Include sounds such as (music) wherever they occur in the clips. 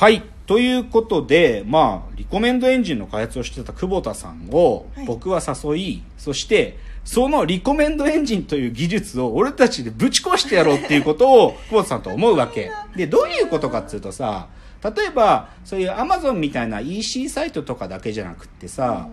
はい。ということで、まあ、リコメンドエンジンの開発をしてた久保田さんをはい。僕は誘い、そして、そのリコメンドエンジンという技術を俺たちでぶち壊してやろうっていうことを (laughs) 久保田さんと思うわけ。で、どういうことかっていうとさ、例えば、そういう Amazon みたいな EC サイトとかだけじゃなくってさ、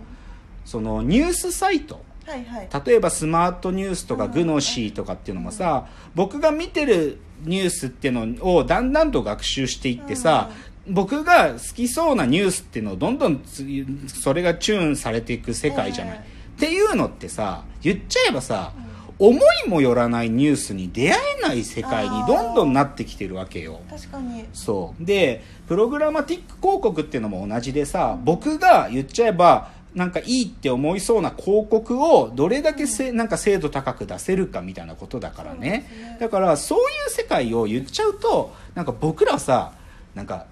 そのニュースサイト、はいはい。例えばスマートニュースとかグノシーとかっていうのもさ僕が見てるニュースっていうのをだんだんと学習していってさ僕が好きそうなニュースっていうのをどんどんつそれがチューンされていく世界じゃない。えっていうのってさ言っちゃえばさ思いもよらないニュースに出会えない世界にどんどんなってきてるわけよ。確かに。そう。でプログラマティック広告っていうのも同じでさ僕が言っちゃえばなんかいいって思いそうな広告をどれだけせ、なんか精度高く出せるかみたいなことだからね。ね。だからそういう世界を言っちゃうとなんか僕らはさなんか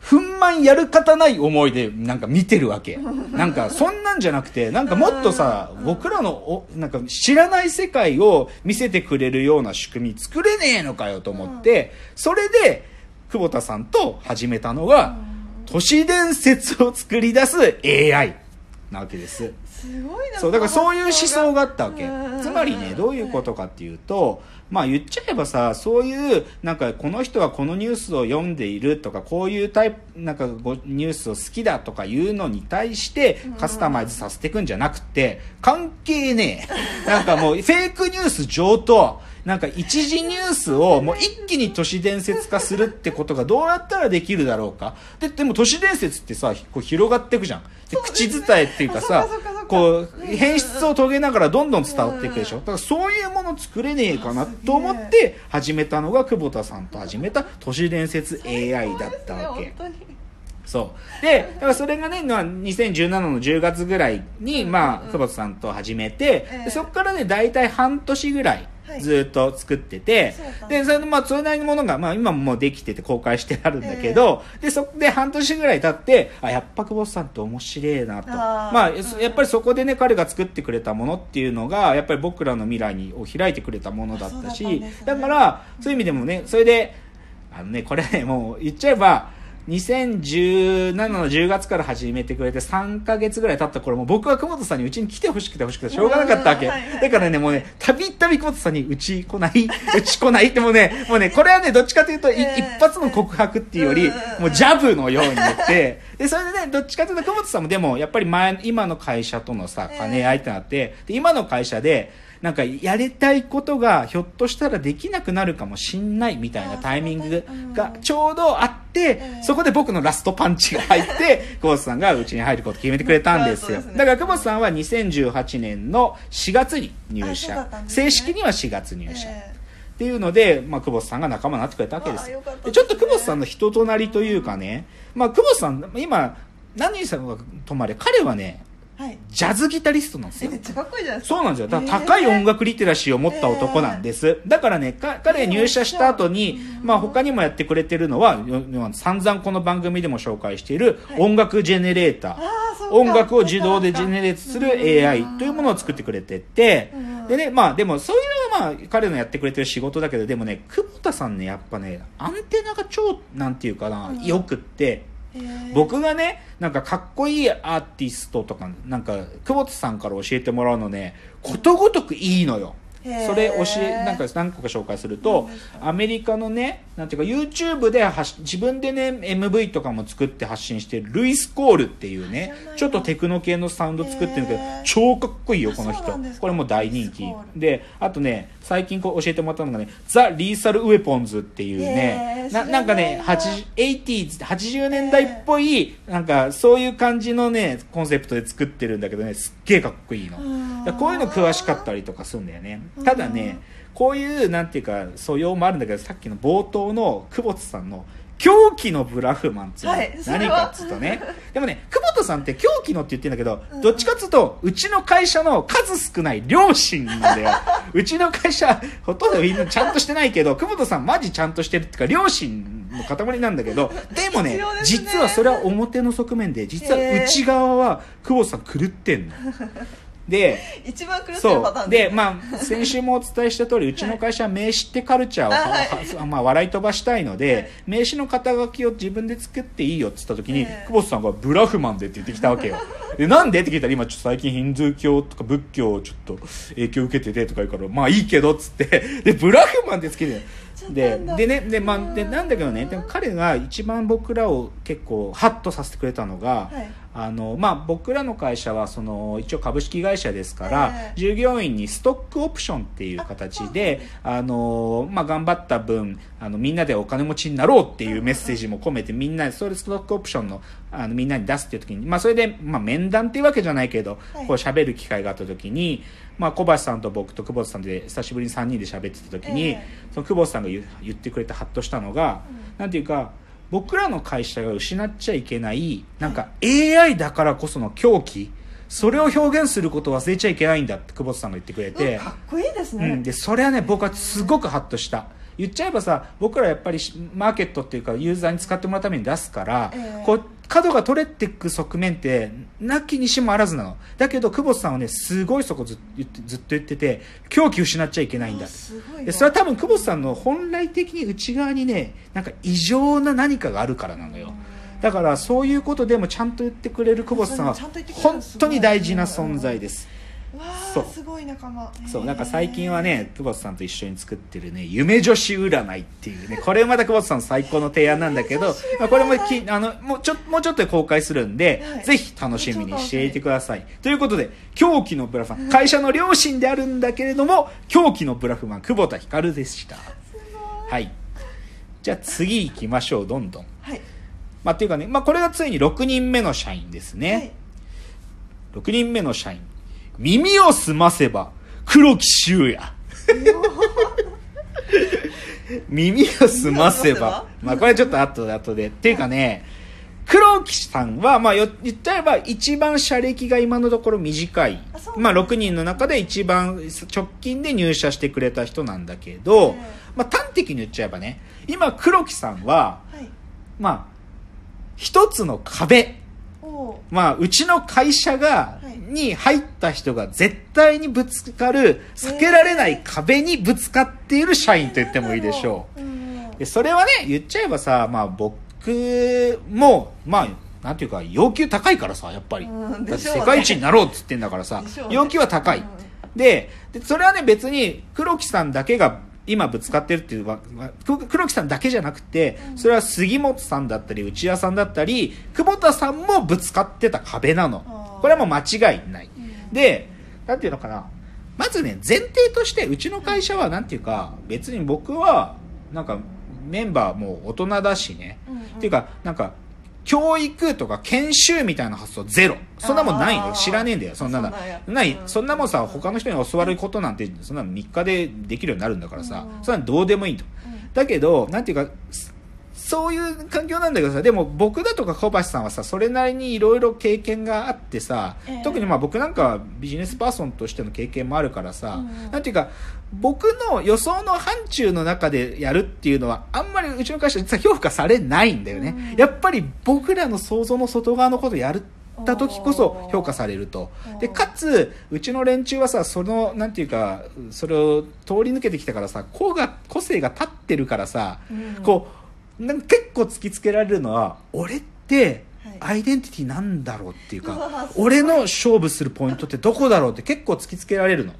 ふんまんやる方ない思いでなんか見てるわけ。(laughs) なんかそんなんじゃなくて、なんかもっとさ、僕らのお、なんか知らない世界を見せてくれるような仕組み作れねえのかよと思って、それで久保田さんと始めたのが、都市伝説を作り出す AI なわけです。すごいなそう、だからそういう思想があったわけうん。つまりね、どういうことかっていうと、まあ言っちゃえばさ、そういう、なんかこの人はこのニュースを読んでいるとか、こういうタイプ、なんかごニュースを好きだとかいうのに対してカスタマイズさせていくんじゃなくて、関係ねえ。なんかもうフェイクニュース上と、なんか一時ニュースをもう一気に都市伝説化するってことがどうやったらできるだろうか。で、でも都市伝説ってさ、こう広がっていくじゃん。で口伝えっていうかさこう、変質を遂げながらどんどん伝わっていくでしょ。だからそういうもの作れねえかなと思って始めたのが久保田さんと始めた都市伝説 AI だったわけ。そう。で、だからそれがね、まあ、2017の10月ぐらいに、まあ、久保田さんと始めて、そこからね、大体半年ぐらいずっと作ってて、そうだったで、それでまあ、それなりのものが、まあ、今ももうできてて公開してあるんだけど、で、そこで半年ぐらい経って、あ、やっぱ久保田さんって面白いなと。あー。まあ、うんやっぱりそこでね、彼が作ってくれたものっていうのが、やっぱり僕らの未来にを開いてくれたものだったし、ったね。だから、そういう意味でもね、それで、あのね、これね、もう言っちゃえば、2017の10月から始めてくれて3ヶ月ぐらい経った頃も僕は久保田さんにうちに来てほしくてほしくてしょうがなかったわけ。うんはいはい。だからね、もうね、たびたび久保田さんにうち来ないうち来ないってもうね、もうね、これはね、どっちかというと、一発の告白っていうよりうん、もうジャブのように言って、で、それでね、どっちかというと久保田さんもでも、やっぱり前、今の会社とのさ、ええ兼ね合いってなって、で、今の会社で、なんかやりたいことがひょっとしたらできなくなるかもしんないみたいなタイミングがちょうどあそこで僕のラストパンチが入って、久保田さんがうちに入ることを決めてくれたんですよ。だから久保田さんは2018年の4月に入社。正式には4月入社。えっていうので、まあ、久保田さんが仲間になってくれたわけですでちょっと久保田さんの人となりというかね、まあ、久保田さん、今、何さんがとまれ、彼はね、ジャズギタリストなんですよ。め。っちゃかっこいいじゃないですか。そうなんですよ。だから高い音楽リテラシーを持った男なんです。だからね、か彼入社した後に、まあ他にもやってくれてるのは、散々この番組でも紹介しているはい。音楽ジェネレーター。音楽を自動でジェネレートする AI というものを作ってくれててうん、でね、まあでもそういうのはまあ彼のやってくれてる仕事だけど、でもね、久保田さんね、やっぱね、アンテナが超、なんていうかな、うん。良くって、僕がね、なんかかっこいいアーティストとか、なんか、久保田さんから教えてもらうのね、ことごとくいいのよ。それ教え、なんか何個か紹介するとアメリカのね、なんていうか YouTube で発自分でね、MV とかも作って発信してるルイス・コールっていうねちょっとテクノ系のサウンド作ってるけど超かっこいいよ、この人。これも大人気。で、あとね、最近こう教えてもらったのがね、ザ・リーサル・ウェポンズっていうねななんかね、知らない。な80 80s、80年代っぽい、なんかそういう感じのね、コンセプトで作ってるんだけどね、すっげえかっこいいの。こういうの詳しかったりとかするんだよね。ただね、こういう、なんていうか、素養もあるんだけど、さっきの冒頭の久保田さんの、狂気のブラフマンっていうのは何かっつうとね、でもね、(laughs) 久保田さんって狂気のって言ってるんだけど、どっちかっつうと、うちの会社の数少ない両親なんだよ。(laughs) うちの会社、ほとんどみんなちゃんとしてないけど、久保田さんマジちゃんとしてるっていうか、両親の塊なんだけど、でもねね実はそれは表の側面で、実は内側は久保田さん狂ってんの。(laughs) で一番苦しいパターンね。まあ先週もお伝えした通りうちの会社は名刺ってカルチャーを、あ (laughs) はい。は (laughs) まあ、笑い飛ばしたいので、はい。名刺の肩書きを自分で作っていいよって言った時に、ええ。久保田さんがブラフマンでって言ってきたわけよ。(laughs) でなんでって聞いたら今ちょっと最近ヒンズー教とか仏教をちょっと影響を受けててとか言うからまあいいけどっつってでブラフマンってつけてででねで,、まあ、でなんだけどねでも彼が一番僕らを結構ハッとさせてくれたのが、はいあのまあ、僕らの会社はその一応株式会社ですから、ええ。従業員にストックオプションっていう形であの、まあ、頑張った分あのみんなでお金持ちになろうっていうメッセージも込めてみんなでそれストックオプションのあのみんなに出すっていう時に、まあ、それで、まあ、面談っていうわけじゃないけど、はい。こう喋る機会があった時に、まあ、小橋さんと僕と久保田さんで久しぶりに3人で喋ってた時に、ええ。その久保田さんが言ってくれてハッとしたのが、なんていうか僕らの会社が失っちゃいけないなんか AI だからこその狂気それを表現することを忘れちゃいけないんだって久保田さんが言ってくれて、かっこいいですね、うん、でそれはね僕はすごくハッとした。言っちゃえばさ僕らやっぱりしマーケットっていうかユーザーに使ってもらうために出すから、ええ。こう角が取れていく側面ってなきにしもあらずなの。だけど久保田さんはねすごいそこずずっと言ってて狂気失っちゃいけないんだ。あすごいでそれは多分久保田さんの本来的に内側にねなんか異常な何かがあるからなのよ。だからそういうことでもちゃんと言ってくれる久保田さんは本当に大事な存在です。わそう。あすごい仲間。そうなんか最近はね久保田さんと一緒に作ってるね夢女子占いっていうね (laughs) これまた久保田さんの最高の提案なんだけどまあこれもきあのもうちょもうちょっとで公開するんで、はい。ぜひ楽しみにしていてください。ということで狂気のブラフマン。会社の両親であるんだけれども狂気のブラフマン久保田光でした。はい。じゃあ次行きましょうどんどん。はい。まあっていうかね、まあこれがついに6人目の社員ですね、はい。6人目の社員耳を澄ませば黒木修也耳を澄ませば。まあこれちょっと後で後で。っていうかね黒木さんは、まあ、よ言っちゃえば一番社歴が今のところ短い。まあ、なんだ。6人の中で一番直近で入社してくれた人なんだけど、ええまあ、端的に言っちゃえばね今黒木さんははい。まあ一つの壁まあ、うちの会社が、はいに入った人が絶対にぶつかる、避けられない壁にぶつかっている社員と言ってもいいでしょう。うんでそれはね、言っちゃえばさ、まあ僕も、まあ、なんていうか、要求高いからさ、やっぱり。ね世界一になろうっつってんだからさね要求は高い。うんでで、それはね、別に黒木さんだけが今ぶつかってるっていうのは、黒木さんだけじゃなくて、それは杉本さんだったり、内谷さんだったり、久保田さんもぶつかってた壁なのこれはもう間違いない。うんで、なんていうのかな。まずね、前提として、うちの会社はなんていうか、別に僕は、なんか、メンバーも大人だしね。うんうんっていうか、なんか、教育とか研修みたいな発想ゼロ。そんなもんないよ。知らねえんだよ、そんなの。ない、うん。そんなもんさ、他の人に教わることなんて、そんなの3日でできるようになるんだからさ、うん。そんなのどうでもいいと。うん。だけど、なんていうか、そそういう環境なんだけどさ、でも僕だとか小橋さんはさ、それなりにいろいろ経験があってさ、ええ。特にまあ僕なんかはビジネスパーソンとしての経験もあるからさ、うんなんていうか、僕の予想の範疇の中でやるっていうのは、あんまりうちの会社実は評価されないんだよね。うん。やっぱり僕らの想像の外側のことやるった時こそ評価されると。で、かつ、うちの連中はさ、その、なんていうか、それを通り抜けてきたからさ、個が、個性が立ってるからさ、うん。こう、なんか結構突きつけられるのは、俺ってはい、アイデンティティなんだろうっていうか、うわすごい俺の勝負するポイントってどこだろうって結構突きつけられるの。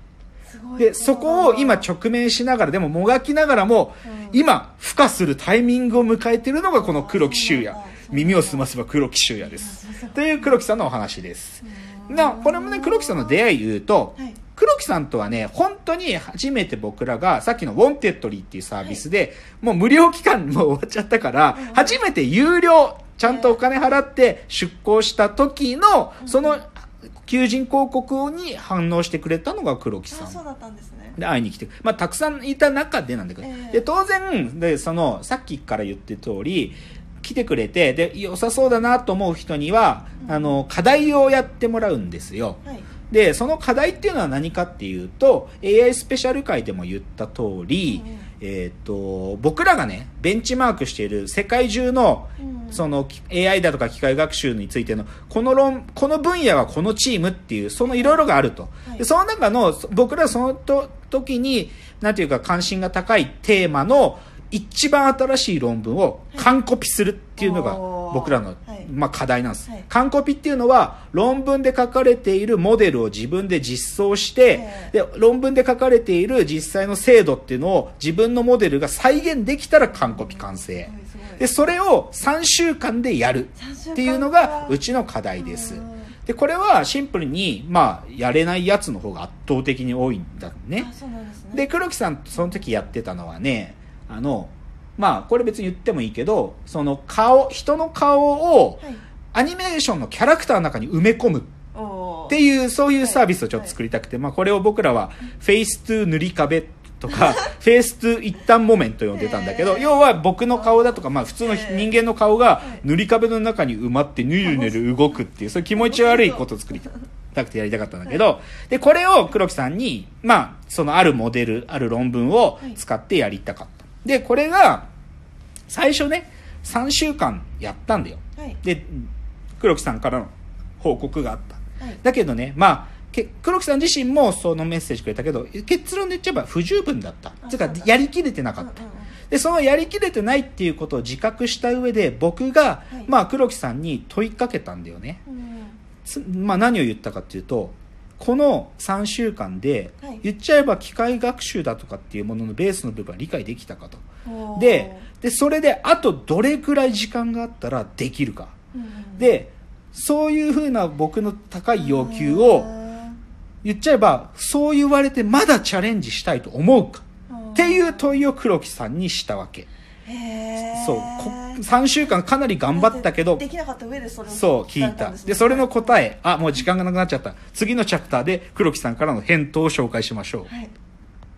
で、そこを今直面しながら、でももがきながらも、うん今、孵化するタイミングを迎えているのがこの黒木修也。耳を澄ませば黒木修也です。という黒木さんのお話です。うんな、これもね、黒木さんの出会い言うと、はい黒木さんとはね、本当に初めて僕らが、さっきのウォンテッドリーっていうサービスで、もう無料期間も終わっちゃったから、初めて有料、ちゃんとお金払って出稿した時の、その、求人広告に反応してくれたのが黒木さん。あそうだったんですね。で会いに来て、まあ、たくさんいた中でなんだけど、ええ。で当然でそのさっきから言ってる通り来てくれてで良さそうだなと思う人には、あの課題をやってもらうんですよ。はいでその課題っていうのは何かっていうと AI スペシャル会でも言った通り、えっ、と、僕らがね、ベンチマークしている世界中の、うん。その AI だとか機械学習についての、この論、この分野はこのチームっていう、そのいろいろがあると。はい。でその中の、僕らそのと時に、なんていうか関心が高いテーマの一番新しい論文を完コピするっていうのが僕らの、はいまあ課題なんです。はい。完コピっていうのは論文で書かれているモデルを自分で実装してえ、で、論文で書かれている実際の精度っていうのを自分のモデルが再現できたら完コピ完成。で、それを3週間でやるっていうのがうちの課題です。うん。で、これはシンプルに、まあ、やれないやつの方が圧倒的に多いんだね。ですね。で、黒木さんその時やってたのはね、あの、まあ、これ別に言ってもいいけど、その顔、人の顔をはい。アニメーションのキャラクターの中に埋め込む。っていう、そういうサービスをちょっと作りたくて、まあ、これを僕らは、 face to 塗り壁とか、(laughs) face to 一反木綿と呼んでたんだけど、要は僕の顔だとか、まあ、普通の人間の顔がはい。塗り壁の中に埋まって、ぬるぬる動くっていう、そういう気持ち悪いことを作りたくてやりたかったんだけど、で、これを黒木さんに、まあ、そのあるモデル、ある論文を使ってやりたかった。で、これが、最初ね、3週間やったんだよ。はいで、黒木さんからの報告があった。はいだけどね、まあ、け黒木さん自身もそのメッセージくれたけど、結論で言っちゃえば不十分だった。あつうかやりきれてなかった。うんうんうんで、そのやりきれてないっていうことを自覚した上で、僕が、はいまあ、黒木さんに問いかけたんだよね。うんつまあ、何を言ったかっていうと、この3週間ではい、言っちゃえば機械学習だとかっていうもののベースの部分は理解できたかと。で、で、それで、あとどれくらい時間があったらできるか。で、そういうふうな僕の高い要求を、言っちゃえば、そう言われてまだチャレンジしたいと思うかっていう問いを黒木さんにしたわけ。そう。こ3週間かなり頑張ったけどで、きなかった上でそれをそう、聞いた。で、それの答え、あ、もう時間がなくなっちゃった。次のチャプターで黒木さんからの返答を紹介しましょう。はい